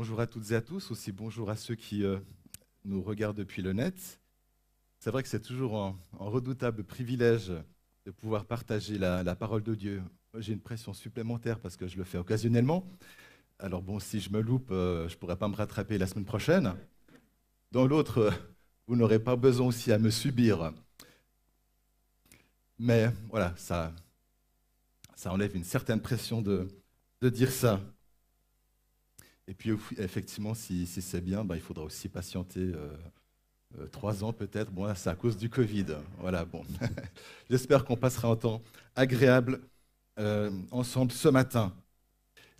Bonjour à toutes et à tous, aussi bonjour à ceux qui euh, nous regardent depuis le net. C'est vrai que c'est toujours un, redoutable privilège de pouvoir partager la, parole de Dieu. J'ai une pression supplémentaire parce que je le fais occasionnellement. Alors bon, si je me loupe, euh, je ne pourrai pas me rattraper la semaine prochaine. Dans l'autre, vous n'aurez pas besoin aussi à me subir. Mais voilà, ça, ça enlève une certaine pression de dire ça. Et puis, effectivement, si, c'est bien, bah, il faudra aussi patienter euh, euh, trois ans peut-être. Bon, c'est à cause du Covid. Voilà, bon. J'espère qu'on passera un temps agréable euh, ensemble ce matin.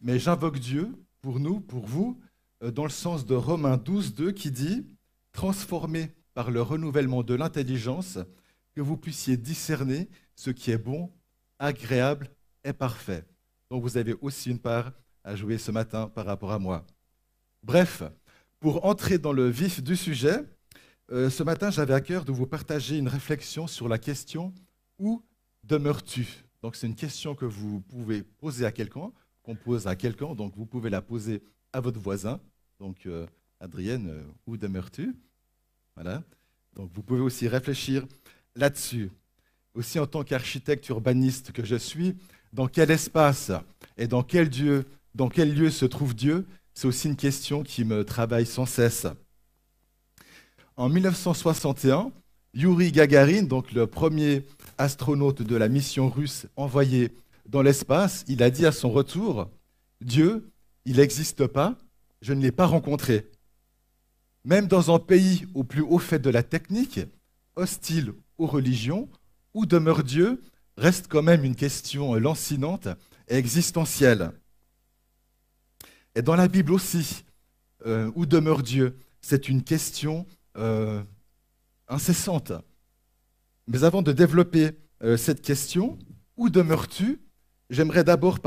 Mais j'invoque Dieu pour nous, pour vous, dans le sens de Romains 12, 2, qui dit Transformez par le renouvellement de l'intelligence, que vous puissiez discerner ce qui est bon, agréable et parfait. Donc vous avez aussi une part à jouer ce matin par rapport à moi. Bref, pour entrer dans le vif du sujet, euh, ce matin j'avais à cœur de vous partager une réflexion sur la question Où demeures-tu? Donc c'est une question que vous pouvez poser à quelqu'un, qu'on pose à quelqu'un, donc vous pouvez la poser à votre voisin. Donc euh, Adrienne, euh, où demeures-tu? Voilà. Donc vous pouvez aussi réfléchir là-dessus. Aussi en tant qu'architecte urbaniste que je suis, dans quel espace et dans quel, Dieu, dans quel lieu se trouve Dieu? C'est aussi une question qui me travaille sans cesse. En 1961, Yuri Gagarin, donc le premier astronaute de la mission russe envoyé dans l'espace, il a dit à son retour, Dieu, il n'existe pas, je ne l'ai pas rencontré. Même dans un pays au plus haut fait de la technique, hostile aux religions, où demeure Dieu reste quand même une question lancinante et existentielle. Et dans la Bible aussi, euh, où demeure Dieu C'est une question euh, incessante. Mais avant de développer euh, cette question, où demeures-tu? J'aimerais d'abord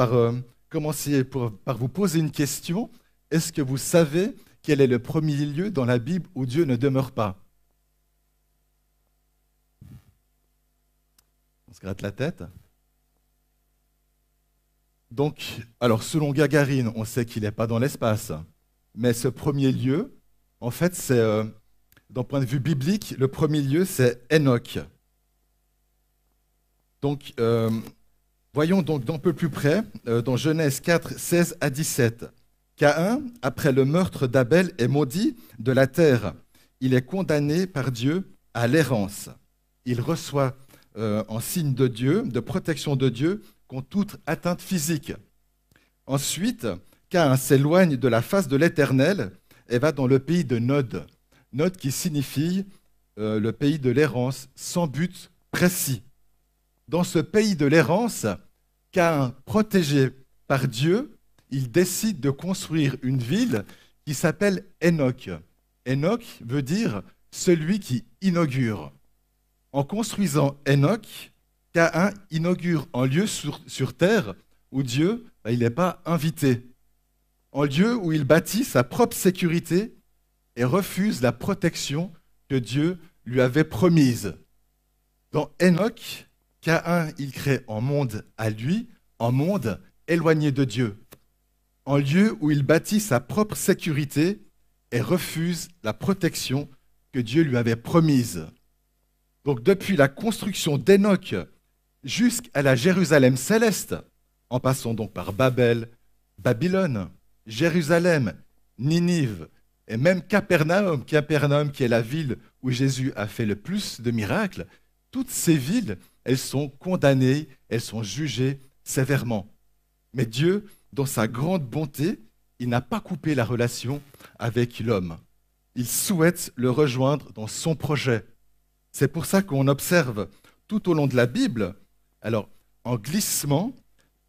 commencer par vous poser une question. Est-ce que vous savez quel est le premier lieu dans la Bible où Dieu ne demeure pas? On se gratte la tête. Donc, alors selon Gagarine, on sait qu'il n'est pas dans l'espace. Mais ce premier lieu, en fait, c'est, euh, d'un point de vue biblique, le premier lieu, c'est Enoch. Donc, euh, voyons donc d'un peu plus près, euh, dans Genèse 4, 16 à 17. Caïn, après le meurtre d'Abel, est maudit de la terre. Il est condamné par Dieu à l'errance. Il reçoit en signe de Dieu, de protection de Dieu contre toute atteinte physique. Ensuite, Cain s'éloigne de la face de l'Éternel et va dans le pays de Nod. Nod qui signifie euh, le pays de l'errance sans but précis. Dans ce pays de l'errance, Cain, protégé par Dieu, il décide de construire une ville qui s'appelle Enoch. Enoch veut dire celui qui inaugure. En construisant Enoch, Caïn inaugure un lieu sur, terre où Dieu bah, il n'est pas invité, un lieu où il bâtit sa propre sécurité et refuse la protection que Dieu lui avait promise. Dans Enoch, Caïn, il crée un monde à lui, un monde éloigné de Dieu, un lieu où il bâtit sa propre sécurité et refuse la protection que Dieu lui avait promise. Donc depuis la construction d'Enoch jusqu'à la Jérusalem céleste, en passant donc par Babel, Babylone, Jérusalem, Ninive et même Capernaum, Capernaum qui est la ville où Jésus a fait le plus de miracles, toutes ces villes, elles sont condamnées, elles sont jugées sévèrement. Mais Dieu, dans sa grande bonté, il n'a pas coupé la relation avec l'homme. Il souhaite le rejoindre dans son projet. C'est pour ça qu'on observe tout au long de la Bible, alors en glissement,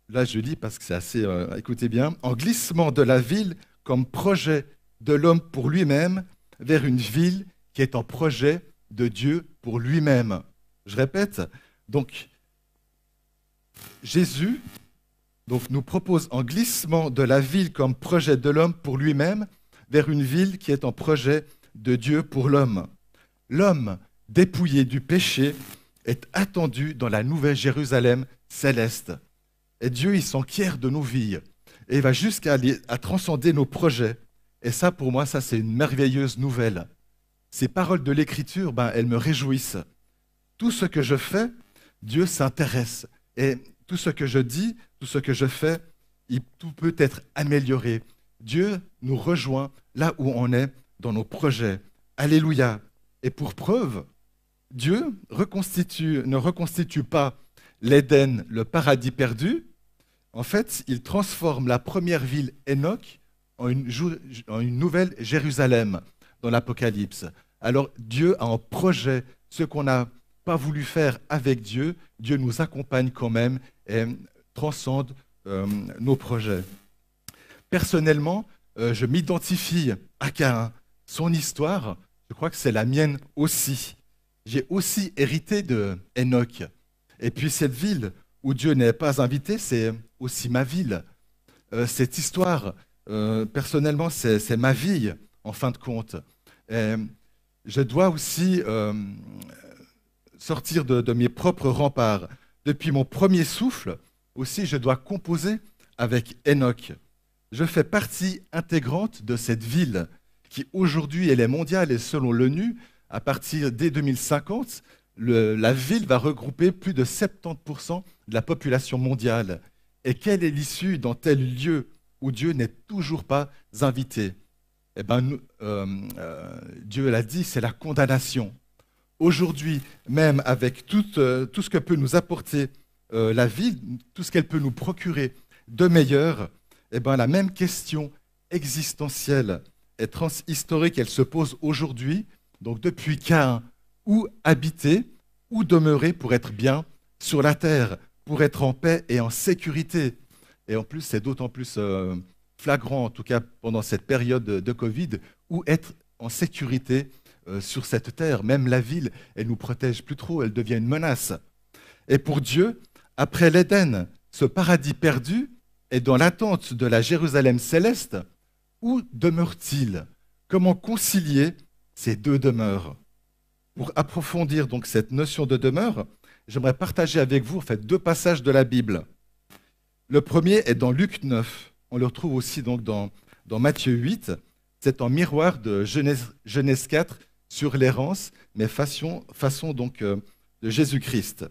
là je lis parce que c'est assez, euh, écoutez bien, en glissement de la ville comme projet de l'homme pour lui-même vers une ville qui est en projet de Dieu pour lui-même. Je répète, donc Jésus donc, nous propose en glissement de la ville comme projet de l'homme pour lui-même vers une ville qui est en projet de Dieu pour l'homme. L'homme dépouillé du péché, est attendu dans la nouvelle Jérusalem céleste. Et Dieu, il s'enquiert de nos vies et va jusqu'à à transcender nos projets. Et ça, pour moi, c'est une merveilleuse nouvelle. Ces paroles de l'Écriture, ben, elles me réjouissent. Tout ce que je fais, Dieu s'intéresse. Et tout ce que je dis, tout ce que je fais, tout peut être amélioré. Dieu nous rejoint là où on est dans nos projets. Alléluia. Et pour preuve, Dieu ne reconstitue pas l'Éden, le paradis perdu. En fait, il transforme la première ville Enoch en une, nouvelle Jérusalem dans l'Apocalypse. Alors Dieu a en projet ce qu'on n'a pas voulu faire avec Dieu. Dieu nous accompagne quand même et transcende euh, nos projets. Personnellement, euh, je m'identifie à Cain. Son histoire, je crois que c'est la mienne aussi. J'ai aussi hérité de Enoch. Et puis cette ville où Dieu n'est pas invité, c'est aussi ma ville. Euh, cette histoire, personnellement, c'est ma vie, en fin de compte. je dois aussi sortir de mes propres remparts. Depuis mon premier souffle, aussi, je dois composer avec Enoch. Je fais partie intégrante de cette ville qui aujourd'hui elle est mondiale et selon l'ONU, à partir dès 2050, la ville va regrouper plus de 70% de la population mondiale. Et quelle est l'issue dans tel lieu où Dieu n'est toujours pas invité? Eh bien, euh, euh, Dieu l'a dit, c'est la condamnation. Aujourd'hui, même avec tout, euh, ce que peut nous apporter la vie, tout ce qu'elle peut nous procurer de meilleur, eh ben, la même question existentielle et transhistorique, elle se pose aujourd'hui. Donc depuis Cain, où habiter, où demeurer pour être bien sur la terre, pour être en paix et en sécurité Et en plus, c'est d'autant plus euh, flagrant, en tout cas pendant cette période de Covid, où être en sécurité euh, sur cette terre. Même la ville, elle nous protège plus trop, elle devient une menace. Et pour Dieu, après l'Éden, ce paradis perdu est dans l'attente de la Jérusalem céleste. Où demeure-t-il? Comment concilier ces deux demeures Pour approfondir donc cette notion de demeure, j'aimerais partager avec vous fait deux passages de la Bible. Le premier est dans Luc 9. On le retrouve aussi donc dans, dans Matthieu 8. C'est en miroir de Genèse, Genèse 4 sur l'errance, mais façon, façon donc euh, de Jésus-Christ.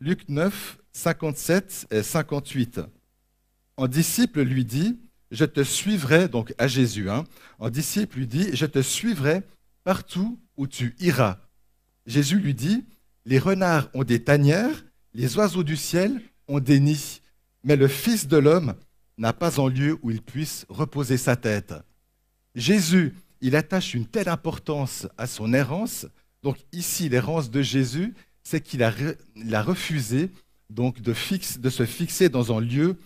Luc 9, 57 et 58. En disciple lui dit, je te suivrai, donc à Jésus, hein, en disciple lui dit, je te suivrai partout où tu iras. Jésus lui dit, les renards ont des tanières, les oiseaux du ciel ont des nids, mais le Fils de l'homme n'a pas en lieu où il puisse reposer sa tête. Jésus, il attache une telle importance à son errance, donc ici l'errance de Jésus, c'est qu'il a, refusé donc de se fixer dans un lieu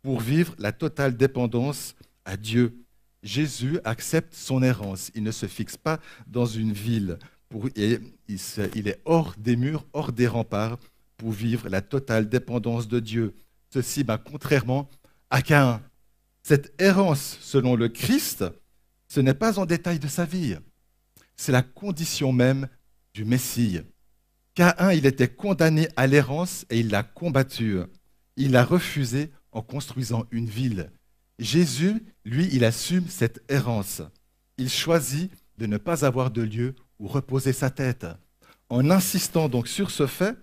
pour vivre la totale dépendance à Dieu. Jésus accepte son errance. Il ne se fixe pas dans une ville. Et il, est hors des murs, hors des remparts, pour vivre la totale dépendance de Dieu. Ceci, ben, contrairement à Cain. Cette errance, selon le Christ, ce n'est pas en détail de sa vie. C'est la condition même du Messie. Caïn, il était condamné à l'errance et il l'a combattu. Il l'a refusé en construisant une ville. Jésus, lui, il assume cette errance. Il choisit de ne pas avoir de lieu où reposer sa tête. En insistant donc sur ce fait,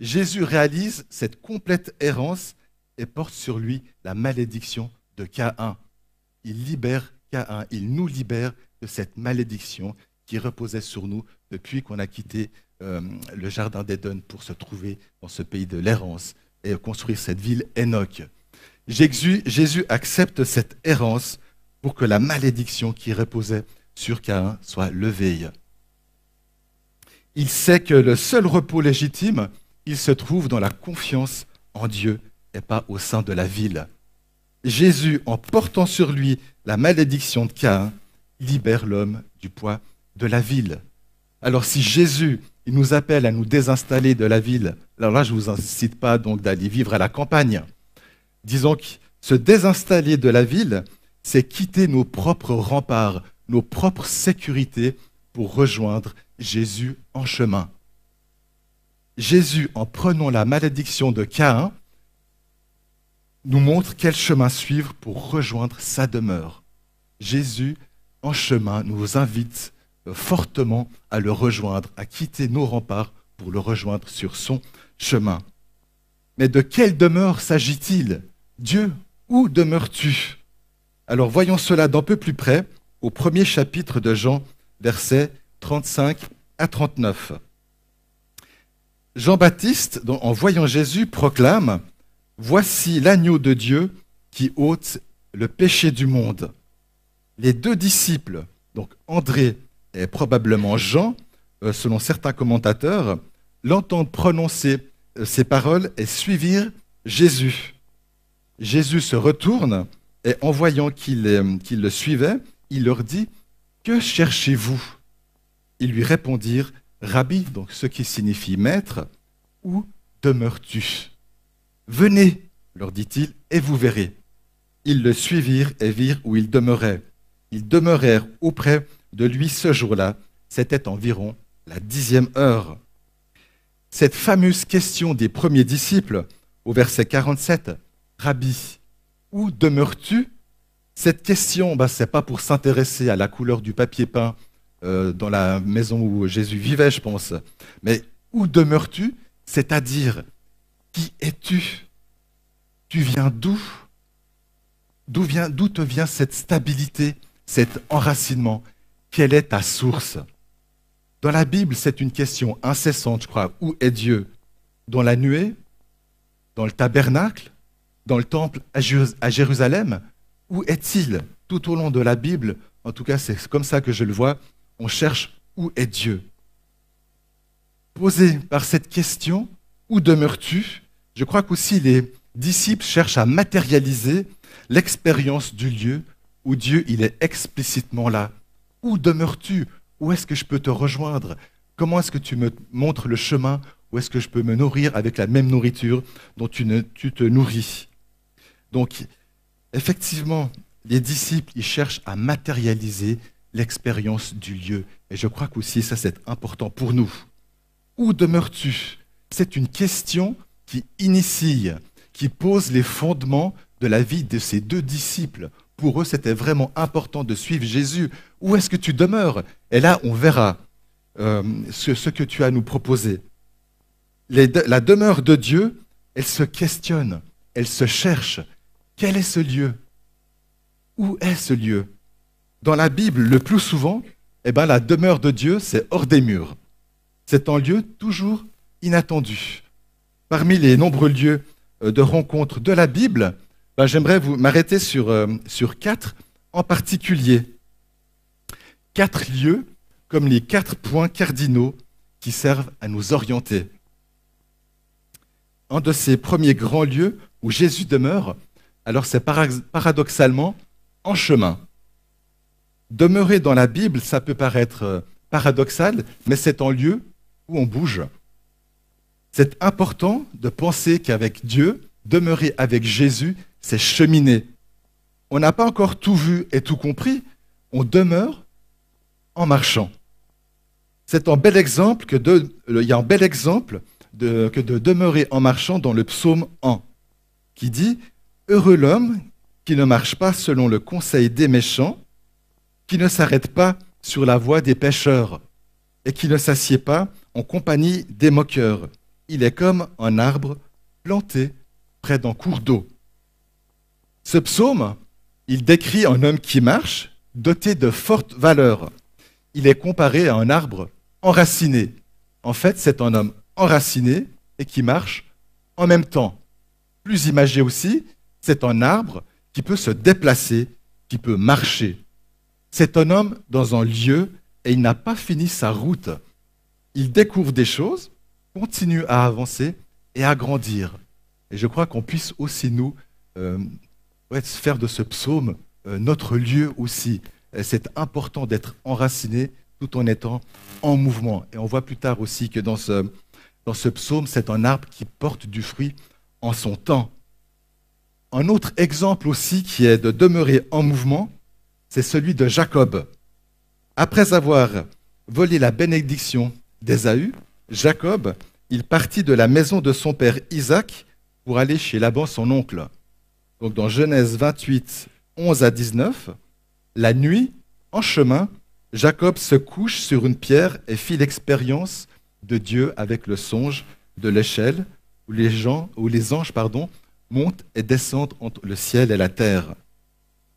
Jésus réalise cette complète errance et porte sur lui la malédiction de Caïn. Il libère Caïn, il nous libère de cette malédiction qui reposait sur nous depuis qu'on a quitté euh, le jardin d'Éden pour se trouver dans ce pays de l'errance et construire cette ville Enoch. Jésus, accepte cette errance pour que la malédiction qui reposait sur Caïn soit levée. Il sait que le seul repos légitime, il se trouve dans la confiance en Dieu et pas au sein de la ville. Jésus, en portant sur lui la malédiction de Caïn, libère l'homme du poids de la ville. Alors si Jésus nous appelle à nous désinstaller de la ville. Alors là, je ne vous incite pas donc d'aller vivre à la campagne. Disons que se désinstaller de la ville, c'est quitter nos propres remparts, nos propres sécurités pour rejoindre Jésus en chemin. Jésus, en prenant la malédiction de Caïn, nous montre quel chemin suivre pour rejoindre sa demeure. Jésus en chemin nous invite fortement à le rejoindre, à quitter nos remparts pour le rejoindre sur son chemin. Mais de quelle demeure s'agit-il? Dieu, où demeures-tu? Alors voyons cela d'un peu plus près au premier chapitre de Jean, versets 35 à 39. Jean-Baptiste, en voyant Jésus, proclame, Voici l'agneau de Dieu qui ôte le péché du monde. Les deux disciples, donc André et probablement Jean, euh, selon certains commentateurs, l'entendent prononcer euh, ces paroles et suivirent Jésus. Jésus se retourne et en voyant qu'ils le suivaient, il leur dit, Que cherchez-vous? Ils lui répondirent, Rabbi, donc ce qui signifie maître, où demeures-tu Venez, leur dit-il, et vous verrez. Ils le suivirent et virent où il demeurait. Ils demeurèrent auprès de lui ce jour-là. C'était environ la dixième heure. Cette fameuse question des premiers disciples, au verset 47, Rabbi, où demeures-tu? Cette question, bah, ce n'est pas pour s'intéresser à la couleur du papier peint euh, dans la maison où Jésus vivait, je pense, mais où demeures-tu? C'est-à-dire, qui es-tu? Tu viens d'où? D'où te vient cette stabilité, cet enracinement? Quelle est ta source? Dans la Bible, c'est une question incessante, je crois. Où est Dieu? Dans la nuée? Dans le tabernacle? Dans le temple à Jérusalem Où est-il? Tout au long de la Bible, en tout cas c'est comme ça que je le vois, on cherche où est Dieu. Posé par cette question, où demeures-tu? Je crois qu'aussi les disciples cherchent à matérialiser l'expérience du lieu où Dieu il est explicitement là. Où demeures-tu? Où est-ce que je peux te rejoindre? Comment est-ce que tu me montres le chemin? Où est-ce que je peux me nourrir avec la même nourriture dont tu, tu te nourris? Donc, effectivement, les disciples, ils cherchent à matérialiser l'expérience du lieu. Et je crois qu'aussi ça, c'est important pour nous. Où demeures-tu? C'est une question qui initie, qui pose les fondements de la vie de ces deux disciples. Pour eux, c'était vraiment important de suivre Jésus. Où est-ce que tu demeures? Et là, on verra euh, ce, que tu as à nous proposer. la demeure de Dieu, elle se questionne, elle se cherche. Quel est ce lieu? Où est ce lieu? Dans la Bible, le plus souvent, eh ben, la demeure de Dieu, c'est hors des murs. C'est un lieu toujours inattendu. Parmi les nombreux lieux euh, de rencontre de la Bible, ben, j'aimerais vous m'arrêter euh, sur quatre en particulier. Quatre lieux comme les quatre points cardinaux qui servent à nous orienter. Un de ces premiers grands lieux où Jésus demeure, alors c'est paradoxalement en chemin. Demeurer dans la Bible, ça peut paraître euh, paradoxal, mais c'est un lieu où on bouge. C'est important de penser qu'avec Dieu, demeurer avec Jésus, c'est cheminer. On n'a pas encore tout vu et tout compris, on demeure en marchant. C'est un bel exemple que de, il y a un bel exemple que de demeurer en marchant dans le psaume 1, qui dit Heureux l'homme qui ne marche pas selon le conseil des méchants, qui ne s'arrête pas sur la voie des pécheurs, et qui ne s'assied pas en compagnie des moqueurs. Il est comme un arbre planté près d'un cours d'eau. Ce psaume, il décrit un homme qui marche, doté de fortes valeurs. Il est comparé à un arbre enraciné. En fait, c'est un homme enraciné et qui marche en même temps. Plus imagé aussi, c'est un arbre qui peut se déplacer, qui peut marcher. C'est un homme dans un lieu et il n'a pas fini sa route. Il découvre des choses, continue à avancer et à grandir. Et je crois qu'on puisse aussi nous euh, faire de ce psaume euh, notre lieu aussi. C'est important d'être enraciné tout en étant en mouvement. Et on voit plus tard aussi que dans ce, dans ce psaume, c'est un arbre qui porte du fruit en son temps. Un autre exemple aussi qui est de demeurer en mouvement, c'est celui de Jacob. Après avoir volé la bénédiction d'Ésaü, Jacob, il partit de la maison de son père Isaac pour aller chez Laban, son oncle. Donc dans Genèse 28, 11 à 19, la nuit, En chemin, Jacob se couche sur une pierre et fit l'expérience de Dieu avec le songe de l'échelle où les, gens, les anges pardon, montent et descendent entre le ciel et la terre.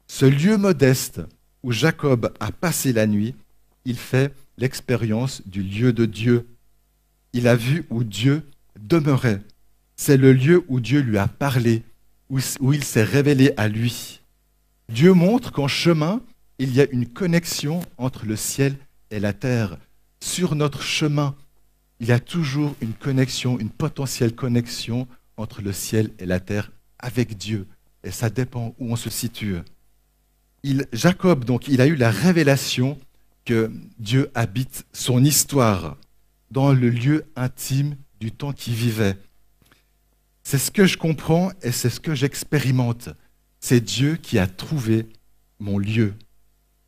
Ce lieu modeste où Jacob a passé la nuit, il fait l'expérience du lieu de Dieu. Il a vu où Dieu demeurait. C'est le lieu où Dieu lui a parlé, où, où il s'est révélé à lui. Dieu montre qu'en chemin, il y a une connexion entre le ciel et la terre. Sur notre chemin, il y a toujours une connexion, une potentielle connexion entre le ciel et la terre avec Dieu. Et ça dépend où on se situe. Jacob, donc, il a eu la révélation que Dieu habite son histoire dans le lieu intime du temps qu'il vivait. C'est ce que je comprends et c'est ce que j'expérimente. C'est Dieu qui a trouvé mon lieu.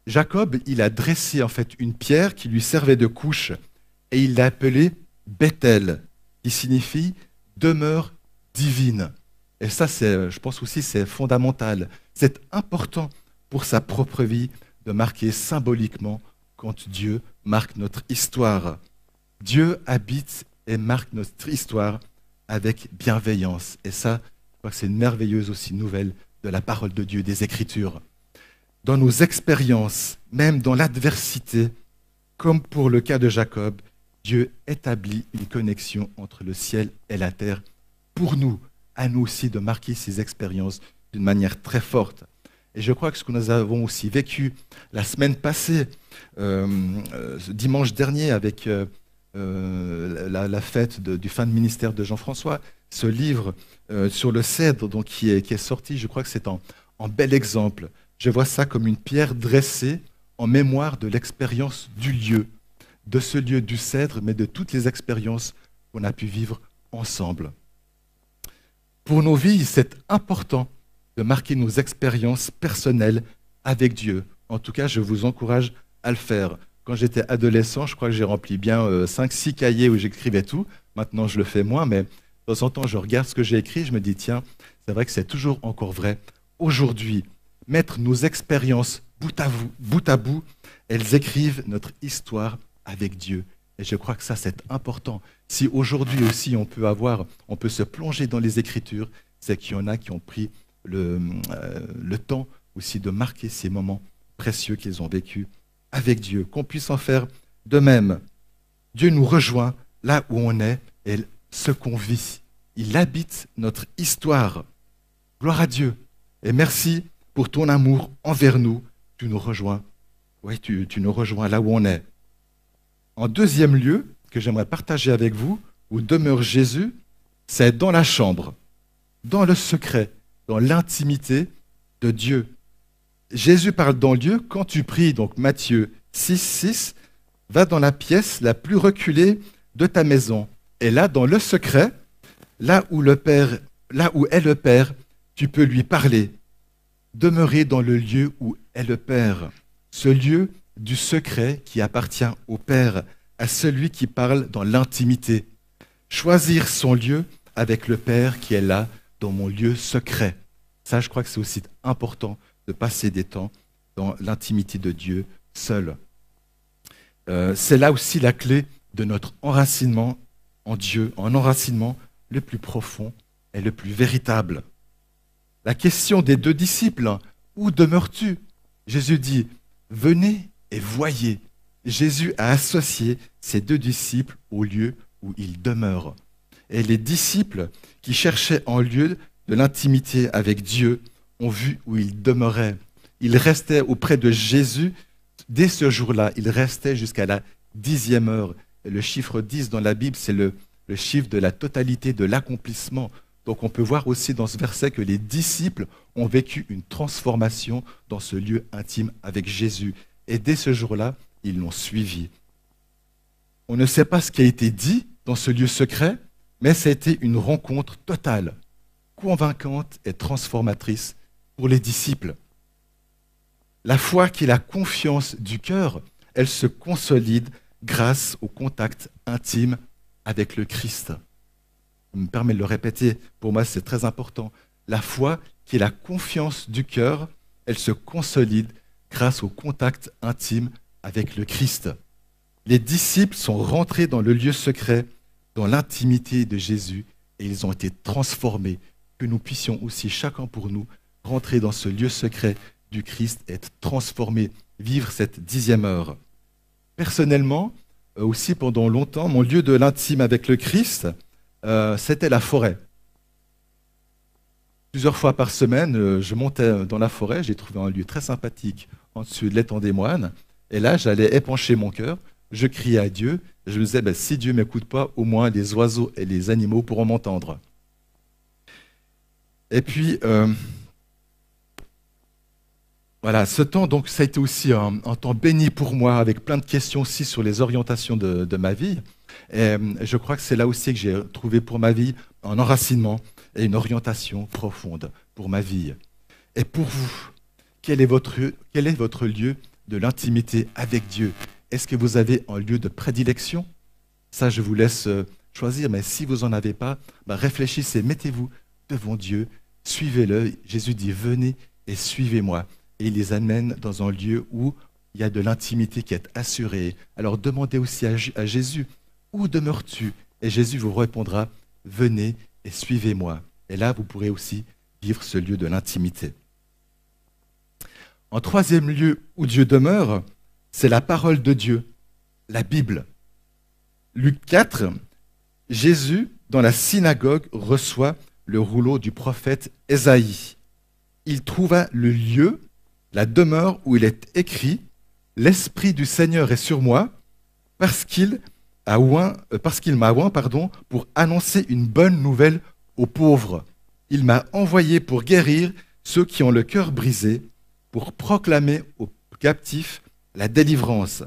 Jacob, il a dressé en fait une pierre qui lui servait de couche et il l'a appelée Bethel, qui signifie demeure divine. Et ça, c'est, je pense aussi, c'est fondamental. C'est important pour sa propre vie de marquer symboliquement quand Dieu marque notre histoire. Dieu habite et marque notre histoire avec bienveillance. Et ça, je crois que c'est une merveilleuse aussi nouvelle de la parole de Dieu, des Écritures dans nos expériences, même dans l'adversité, comme pour le cas de Jacob, Dieu établit une connexion entre le ciel et la terre pour nous, à nous aussi de marquer ces expériences d'une manière très forte. Et je crois que ce que nous avons aussi vécu la semaine passée, euh, euh, dimanche dernier, avec euh, la, fête du fin de ministère de Jean-François, ce livre sur le cèdre donc, qui, est, qui est sorti, je crois que c'est en bel exemple je vois ça comme une pierre dressée en mémoire de l'expérience du lieu, de ce lieu du cèdre, mais de toutes les expériences qu'on a pu vivre ensemble. Pour nos vies, c'est important de marquer nos expériences personnelles avec Dieu. En tout cas, je vous encourage à le faire. Quand j'étais adolescent, je crois que j'ai rempli bien 5-6 euh, cahiers où j'écrivais tout. Maintenant, je le fais moins, mais de temps en temps, je regarde ce que j'ai écrit, je me dis, tiens, c'est vrai que c'est toujours encore vrai. Aujourd'hui, mettre nos expériences bout à, bout à bout, elles écrivent notre histoire avec Dieu. Et je crois que ça, c'est important. Si aujourd'hui aussi on peut avoir, on peut se plonger dans les Écritures, c'est qu'il y en a qui ont pris le, euh, temps aussi de marquer ces moments précieux qu'ils ont vécus avec Dieu. Qu'on puisse en faire de même. Dieu nous rejoint là où on est et ce qu'on vit. Il habite notre histoire. Gloire à Dieu. Et merci pour ton amour envers nous, tu nous rejoins. Oui, tu, nous rejoins là où on est. En deuxième lieu, que j'aimerais partager avec vous, où demeure Jésus, c'est dans la chambre, dans le secret, dans l'intimité de Dieu. Jésus parle dans Dieu quand tu pries, donc Matthieu 6, 6, va dans la pièce la plus reculée de ta maison. Et là, dans le secret, là où le Père, là où est le Père, tu peux lui parler demeurer dans le lieu où est le Père, ce lieu du secret qui appartient au Père, à celui qui parle dans l'intimité. Choisir son lieu avec le Père qui est là, dans mon lieu secret. Ça, je crois que c'est aussi important de passer des temps dans l'intimité de Dieu seul. Euh, c'est là aussi la clé de notre enracinement en Dieu, en enracinement le plus profond et le plus véritable. La question des deux disciples, où demeures-tu? Jésus dit, venez et voyez. Jésus a associé ces deux disciples au lieu où ils demeurent. Et les disciples qui cherchaient en lieu de l'intimité avec Dieu ont vu où ils demeuraient. Ils restaient auprès de Jésus dès ce jour-là. Ils restaient jusqu'à la dixième heure. Le chiffre 10 dans la Bible, c'est le chiffre de la totalité de l'accomplissement donc on peut voir aussi dans ce verset que les disciples ont vécu une transformation dans ce lieu intime avec Jésus. Et dès ce jour-là, ils l'ont suivi. On ne sait pas ce qui a été dit dans ce lieu secret, mais ça a été une rencontre totale, convaincante et transformatrice pour les disciples. La foi qui est la confiance du cœur, elle se consolide grâce au contact intime avec le Christ me permet de le répéter, pour moi c'est très important. La foi, qui est la confiance du cœur, elle se consolide grâce au contact intime avec le Christ. Les disciples sont rentrés dans le lieu secret, dans l'intimité de Jésus, et ils ont été transformés. Que nous puissions aussi, chacun pour nous, rentrer dans ce lieu secret du Christ, être transformés, vivre cette dixième heure. Personnellement, euh, aussi pendant longtemps, mon lieu de l'intime avec le Christ, euh, c'était la forêt. Plusieurs fois par semaine, euh, je montais dans la forêt, j'ai trouvé un lieu très sympathique en dessus de l'étang des moines, et là, j'allais épancher mon cœur, je criais à Dieu, je me disais, ben, si Dieu ne m'écoute pas, au moins les oiseaux et les animaux pourront m'entendre. Et puis, voilà, ce temps, donc, ça a été aussi un, temps béni pour moi, avec plein de questions aussi sur les orientations de, ma vie. Et euh, je crois que c'est là aussi que j'ai trouvé pour ma vie un enracinement et une orientation profonde pour ma vie. Et pour vous, quel est votre, lieu de l'intimité avec Dieu? Est-ce que vous avez un lieu de prédilection? Ça, je vous laisse euh, choisir, mais si vous n'en avez pas, bah, réfléchissez, mettez-vous devant Dieu, suivez-le. Jésus dit, venez et suivez-moi et il les amène dans un lieu où il y a de l'intimité qui est assurée. Alors demandez aussi à, Jésus, où demeures-tu? Et Jésus vous répondra, venez et suivez-moi. Et là, vous pourrez aussi vivre ce lieu de l'intimité. En troisième lieu où Dieu demeure, c'est la parole de Dieu, la Bible. Luc 4, Jésus, dans la synagogue, reçoit le rouleau du prophète Ésaïe. Il trouva le lieu la demeure où il est écrit L'Esprit du Seigneur est sur moi, parce qu'il euh, parce qu'il m'a oint pardon, pour annoncer une bonne nouvelle aux pauvres. Il m'a envoyé pour guérir ceux qui ont le cœur brisé, pour proclamer aux captifs la délivrance.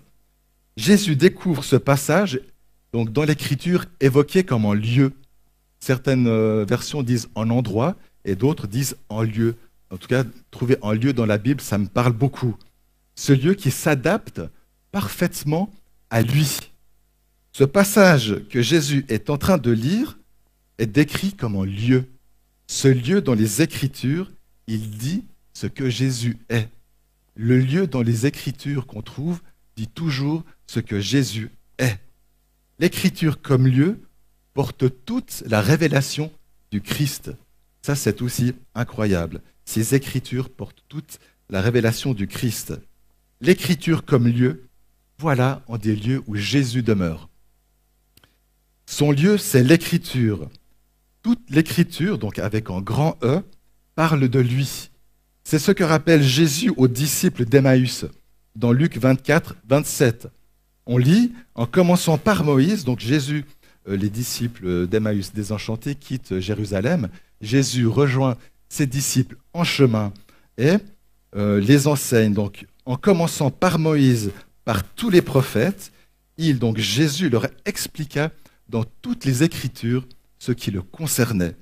Jésus découvre ce passage donc dans l'écriture évoqué comme en lieu. Certaines euh, versions disent en endroit et d'autres disent en lieu en tout cas, trouver un lieu dans la Bible, ça me parle beaucoup. Ce lieu qui s'adapte parfaitement à lui. Ce passage que Jésus est en train de lire est décrit comme un lieu. Ce lieu dans les Écritures, il dit ce que Jésus est. Le lieu dans les Écritures qu'on trouve dit toujours ce que Jésus est. L'Écriture comme lieu porte toute la révélation du Christ. Ça, c'est aussi incroyable. Ces écritures portent toute la révélation du Christ. L'écriture comme lieu, voilà en des lieux où Jésus demeure. Son lieu, c'est l'écriture. Toute l'écriture, donc avec un grand E, parle de lui. C'est ce que rappelle Jésus aux disciples d'Emmaüs dans Luc 24, 27. On lit, en commençant par Moïse, donc Jésus, euh, les disciples d'Emmaüs désenchantés quittent Jérusalem. Jésus rejoint ses disciples en chemin et euh, les enseigne. Donc, en commençant par Moïse, par tous les prophètes, il, donc Jésus, leur expliqua dans toutes les Écritures ce qui le concernait.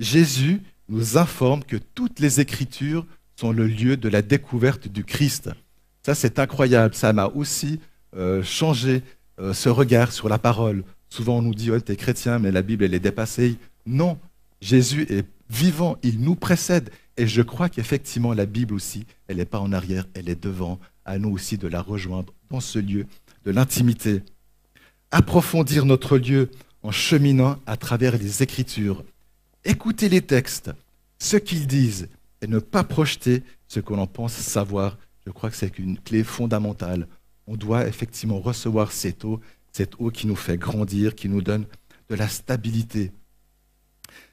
Jésus nous informe que toutes les Écritures sont le lieu de la découverte du Christ. Ça, c'est incroyable. Ça m'a aussi euh, changé euh, ce regard sur la parole. Souvent, on nous dit, oh, tu es chrétien, mais la Bible, elle est dépassée. Non, Jésus est vivant, il nous précède. Et je crois qu'effectivement, la Bible aussi, elle n'est pas en arrière, elle est devant. À nous aussi de la rejoindre dans ce lieu de l'intimité. Approfondir notre lieu en cheminant à travers les Écritures. Écouter les textes, ce qu'ils disent, et ne pas projeter ce que l'on pense savoir. Je crois que c'est une clé fondamentale. On doit effectivement recevoir cette eau, cette eau qui nous fait grandir, qui nous donne de la stabilité.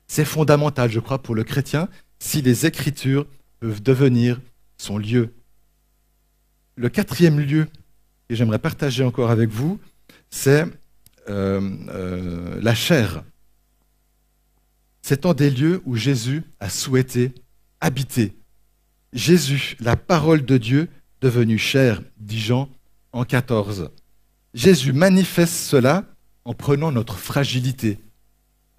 C'est fondamental, je crois, pour le chrétien, si les Écritures peuvent devenir son lieu. Le quatrième lieu que j'aimerais partager encore avec vous, c'est euh, euh, la chair. C'est en des lieux où Jésus a souhaité habiter. Jésus, la parole de Dieu, devenue chair, dit Jean en 14. Jésus manifeste cela en prenant notre fragilité.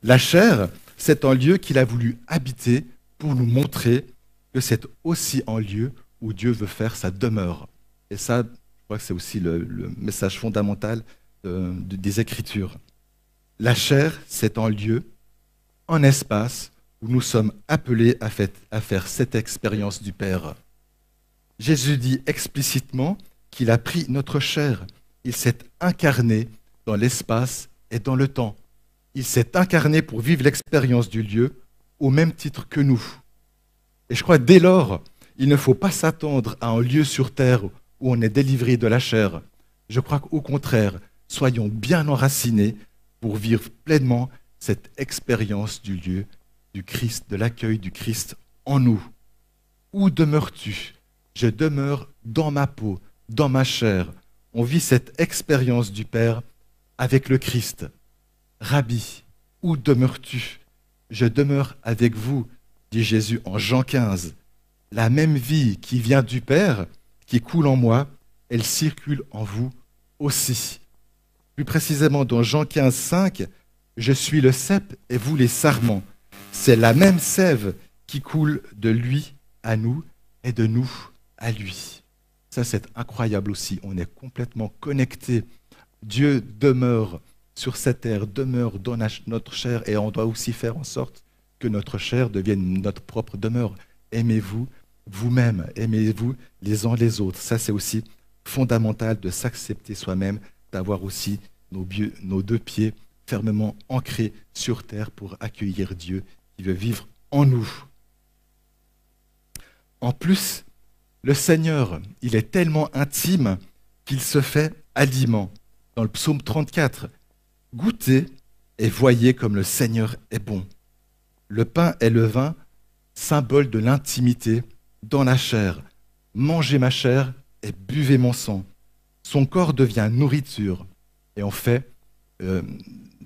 La chair, c'est un lieu qu'il a voulu habiter pour nous montrer que c'est aussi un lieu où Dieu veut faire sa demeure. Et ça, je crois que c'est aussi le, message fondamental euh, des Écritures. La chair, c'est un lieu, un espace où nous sommes appelés à, à faire cette expérience du Père. Jésus dit explicitement qu'il a pris notre chair. Il s'est incarné dans l'espace et dans le temps. Il s'est incarné pour vivre l'expérience du lieu au même titre que nous. Et je crois dès lors, il ne faut pas s'attendre à un lieu sur terre où on est délivré de la chair. Je crois qu'au contraire, soyons bien enracinés pour vivre pleinement cette expérience du lieu du Christ, de l'accueil du Christ en nous. Où demeures-tu? Je demeure dans ma peau, dans ma chair. On vit cette expérience du Père avec le Christ. Rabbi, où demeures-tu? Je demeure avec vous, dit Jésus en Jean 15. La même vie qui vient du Père, qui coule en moi, elle circule en vous aussi. Plus précisément dans Jean 15, 5, je suis le cep et vous les sarments. C'est la même sève qui coule de lui à nous et de nous à lui. Ça, c'est incroyable aussi. On est complètement connecté. Dieu demeure sur cette terre, demeure dans notre chair et on doit aussi faire en sorte que notre chair devienne notre propre demeure. Aimez-vous vous-même, aimez-vous les uns les autres. Ça, c'est aussi fondamental de s'accepter soi-même, d'avoir aussi nos, nos deux pieds fermement ancrés sur terre pour accueillir Dieu qui veut vivre en nous. En plus, le Seigneur, il est tellement intime qu'il se fait aliment. Dans le psaume 34, goûtez et voyez comme le Seigneur est bon. Le pain et le vin, symbole de l'intimité dans la chair. Mangez ma chair et buvez mon sang. Son corps devient nourriture et on fait euh,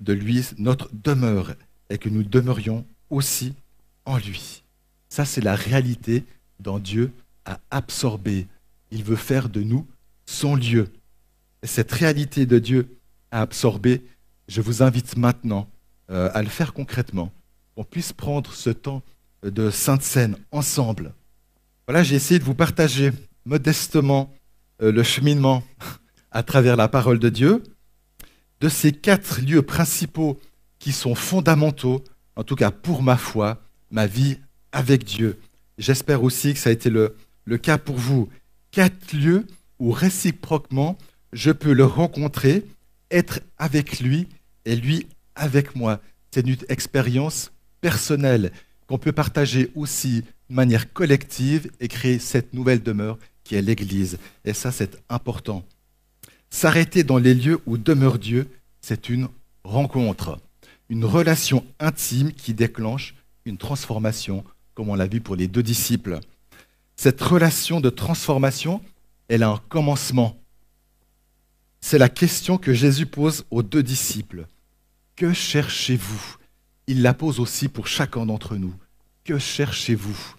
de lui notre demeure et que nous demeurions aussi en lui. Ça, c'est la réalité dans Dieu à absorber. Il veut faire de nous son lieu. Et cette réalité de Dieu à absorber, je vous invite maintenant euh, à le faire concrètement. On puisse prendre ce temps de Sainte Seine ensemble. Voilà, j'ai essayé de vous partager modestement euh, le cheminement à travers la parole de Dieu, de ces quatre lieux principaux qui sont fondamentaux, en tout cas pour ma foi, ma vie avec Dieu. J'espère aussi que ça a été le, le cas pour vous. Quatre lieux où réciproquement, je peux le rencontrer, être avec lui et lui avec moi. C'est une expérience personnelle qu'on peut partager aussi de manière collective et créer cette nouvelle demeure qui est l'Église. Et ça, c'est important. S'arrêter dans les lieux où demeure Dieu, c'est une rencontre, une relation intime qui déclenche une transformation, comme on l'a vu pour les deux disciples. Cette relation de transformation, elle a un commencement. C'est la question que Jésus pose aux deux disciples. Que cherchez-vous? Il la pose aussi pour chacun d'entre nous. Que cherchez-vous?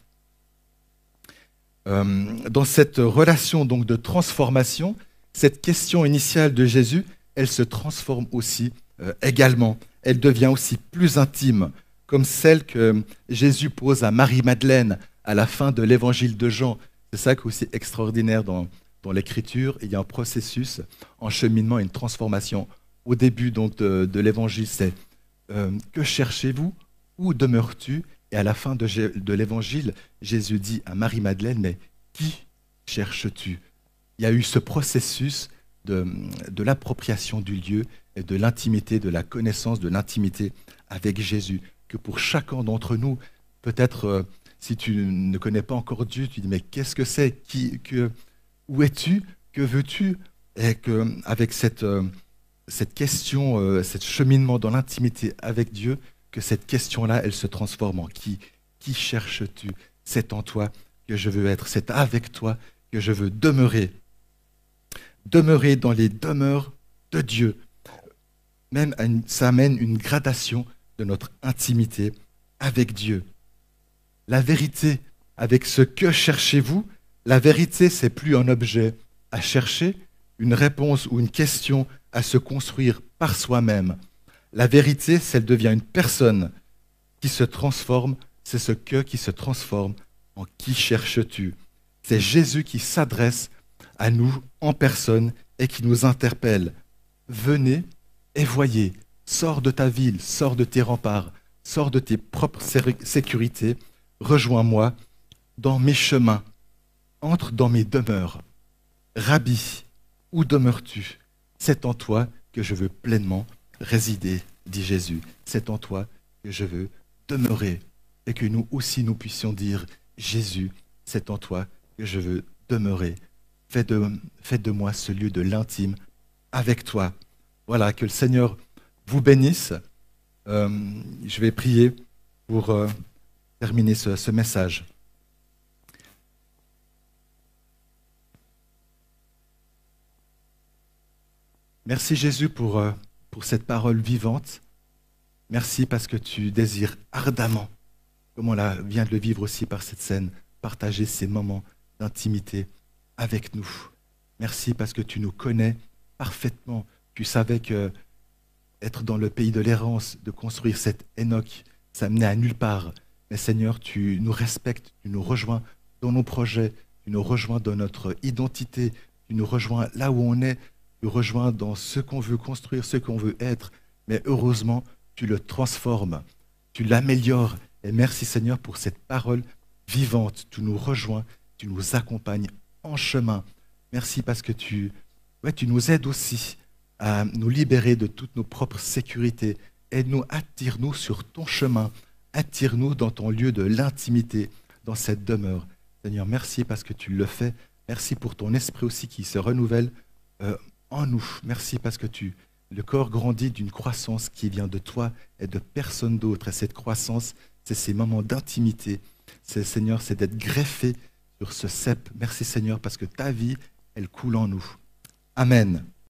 Euh, Dans cette relation donc de transformation, cette question initiale de Jésus, elle se transforme aussi euh, également. Elle devient aussi plus intime, comme celle que Jésus pose à Marie-Madeleine à la fin de l'évangile de Jean. C'est ça qui est aussi extraordinaire dans, l'écriture. Il y a un processus, un cheminement, une transformation. Au début donc de, l'évangile, c'est euh, Que cherchez-vous? Où demeures-tu? Et à la fin de, de l'évangile, Jésus dit à Marie-Madeleine, mais qui cherches-tu? Il y a eu ce processus de, l'appropriation du lieu et de l'intimité, de la connaissance de l'intimité avec Jésus, que pour chacun d'entre nous, peut-être euh, si tu ne connais pas encore Dieu, tu dis mais qu'est-ce que c'est? Qui, que, Où es-tu? Que veux-tu? Et que avec cette, euh, cette question, euh, cet cheminement dans l'intimité avec Dieu, que cette question-là, elle se transforme en qui Qui cherches-tu? C'est en toi que je veux être, c'est avec toi que je veux demeurer. Demeurer dans les demeures de Dieu. Même ça amène une gradation de notre intimité avec Dieu la vérité avec ce que cherchez-vous, la vérité, c'est plus un objet à chercher, une réponse ou une question à se construire par soi-même. La vérité, c'est devient une personne qui se transforme, c'est ce que qui se transforme en qui cherches-tu? C'est Jésus qui s'adresse à nous en personne et qui nous interpelle. Venez et voyez, sors de ta ville, sors de tes remparts, sors de tes propres sécurités rejoins-moi dans mes chemins. entre dans mes demeures. Rabbi, où demeures-tu? C'est en toi que je veux pleinement résider, dit Jésus. C'est en toi que je veux demeurer. Et que nous aussi nous puissions dire, Jésus, c'est en toi que je veux demeurer. Fais de, moi ce lieu de l'intime avec toi. Voilà, que le Seigneur vous bénisse. Euh, je vais prier pour euh, terminer ce message. Merci Jésus pour, euh, pour cette parole vivante. Merci parce que tu désires ardemment, comme on vient de le vivre aussi par cette scène, partager ces moments d'intimité avec nous. Merci parce que tu nous connais parfaitement. Tu savais que être dans le pays de l'errance, de construire cette Enoch, ça menait à nulle part. Mais Seigneur, tu nous respectes, tu nous rejoins dans nos projets, tu nous rejoins dans notre identité, tu nous rejoins là où on est, tu rejoins dans ce qu'on veut construire, ce qu'on veut être. Mais heureusement, tu le transformes, tu l'améliores. Et merci Seigneur pour cette parole vivante. Tu nous rejoins, tu nous accompagnes en chemin. Merci parce que tu, ouais, tu nous aides aussi à nous libérer de toutes nos propres sécurités. Aide-nous, attire-nous sur ton chemin. Attire-nous dans ton lieu de l'intimité, dans cette demeure. Seigneur, merci parce que tu le fais. Merci pour ton esprit aussi qui se renouvelle euh, en nous. Merci parce que tu, le corps grandit d'une croissance qui vient de toi et de personne d'autre. Et cette croissance, c'est ces moments d'intimité. Seigneur, c'est d'être greffé sur ce cep. Merci Seigneur parce que ta vie, elle coule en nous. Amen.